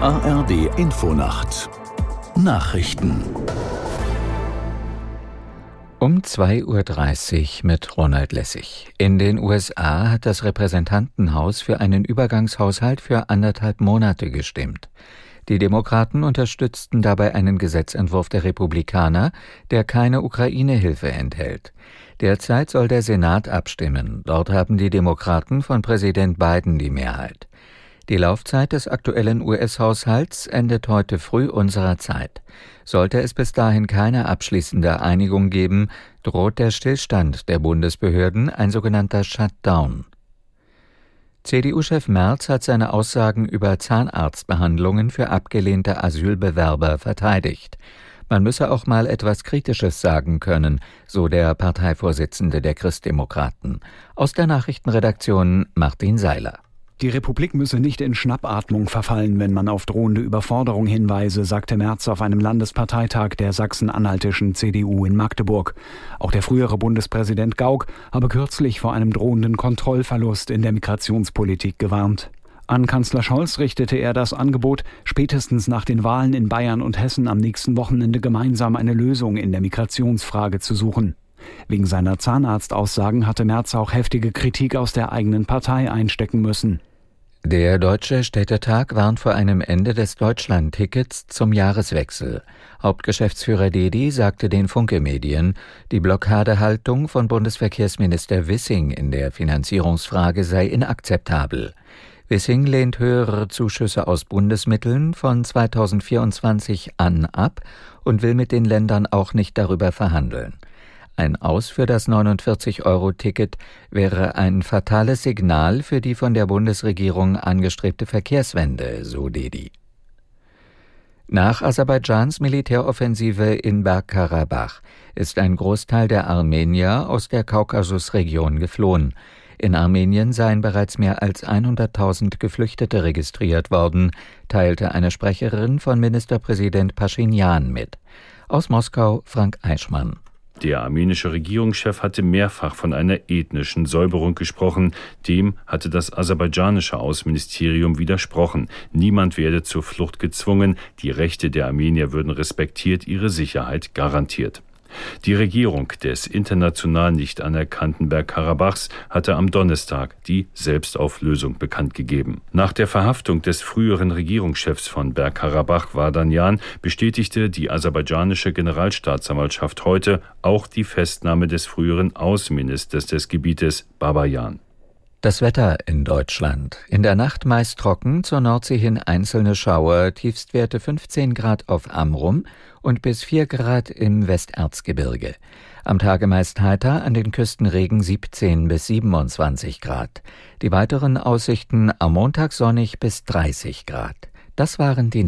ARD Infonacht Nachrichten um 2.30 Uhr mit Ronald Lessig. In den USA hat das Repräsentantenhaus für einen Übergangshaushalt für anderthalb Monate gestimmt. Die Demokraten unterstützten dabei einen Gesetzentwurf der Republikaner, der keine Ukraine-Hilfe enthält. Derzeit soll der Senat abstimmen. Dort haben die Demokraten von Präsident Biden die Mehrheit. Die Laufzeit des aktuellen US-Haushalts endet heute früh unserer Zeit. Sollte es bis dahin keine abschließende Einigung geben, droht der Stillstand der Bundesbehörden, ein sogenannter Shutdown. CDU-Chef Merz hat seine Aussagen über Zahnarztbehandlungen für abgelehnte Asylbewerber verteidigt. Man müsse auch mal etwas Kritisches sagen können, so der Parteivorsitzende der Christdemokraten. Aus der Nachrichtenredaktion Martin Seiler. Die Republik müsse nicht in Schnappatmung verfallen, wenn man auf drohende Überforderung hinweise, sagte Merz auf einem Landesparteitag der sachsen-anhaltischen CDU in Magdeburg. Auch der frühere Bundespräsident Gauck habe kürzlich vor einem drohenden Kontrollverlust in der Migrationspolitik gewarnt. An Kanzler Scholz richtete er das Angebot, spätestens nach den Wahlen in Bayern und Hessen am nächsten Wochenende gemeinsam eine Lösung in der Migrationsfrage zu suchen. Wegen seiner Zahnarztaussagen hatte Merz auch heftige Kritik aus der eigenen Partei einstecken müssen. Der Deutsche Städtetag warnt vor einem Ende des Deutschland-Tickets zum Jahreswechsel. Hauptgeschäftsführer Dedi sagte den Funke-Medien, die Blockadehaltung von Bundesverkehrsminister Wissing in der Finanzierungsfrage sei inakzeptabel. Wissing lehnt höhere Zuschüsse aus Bundesmitteln von 2024 an ab und will mit den Ländern auch nicht darüber verhandeln. Ein Aus für das 49-Euro-Ticket wäre ein fatales Signal für die von der Bundesregierung angestrebte Verkehrswende, so Dedi. Nach Aserbaidschans Militäroffensive in Bergkarabach ist ein Großteil der Armenier aus der Kaukasusregion geflohen. In Armenien seien bereits mehr als 100.000 Geflüchtete registriert worden, teilte eine Sprecherin von Ministerpräsident Pashinyan mit. Aus Moskau Frank Eichmann. Der armenische Regierungschef hatte mehrfach von einer ethnischen Säuberung gesprochen. Dem hatte das aserbaidschanische Außenministerium widersprochen. Niemand werde zur Flucht gezwungen. Die Rechte der Armenier würden respektiert, ihre Sicherheit garantiert. Die Regierung des international nicht anerkannten Bergkarabachs hatte am Donnerstag die Selbstauflösung bekannt gegeben. Nach der Verhaftung des früheren Regierungschefs von Bergkarabach, Vardanyan, bestätigte die aserbaidschanische Generalstaatsanwaltschaft heute auch die Festnahme des früheren Außenministers des Gebietes, Babayan. Das Wetter in Deutschland. In der Nacht meist trocken, zur Nordsee hin einzelne Schauer, Tiefstwerte 15 Grad auf Amrum und bis 4 Grad im Westerzgebirge. Am Tage meist heiter, an den Küsten Regen 17 bis 27 Grad. Die weiteren Aussichten am Montag sonnig bis 30 Grad. Das waren die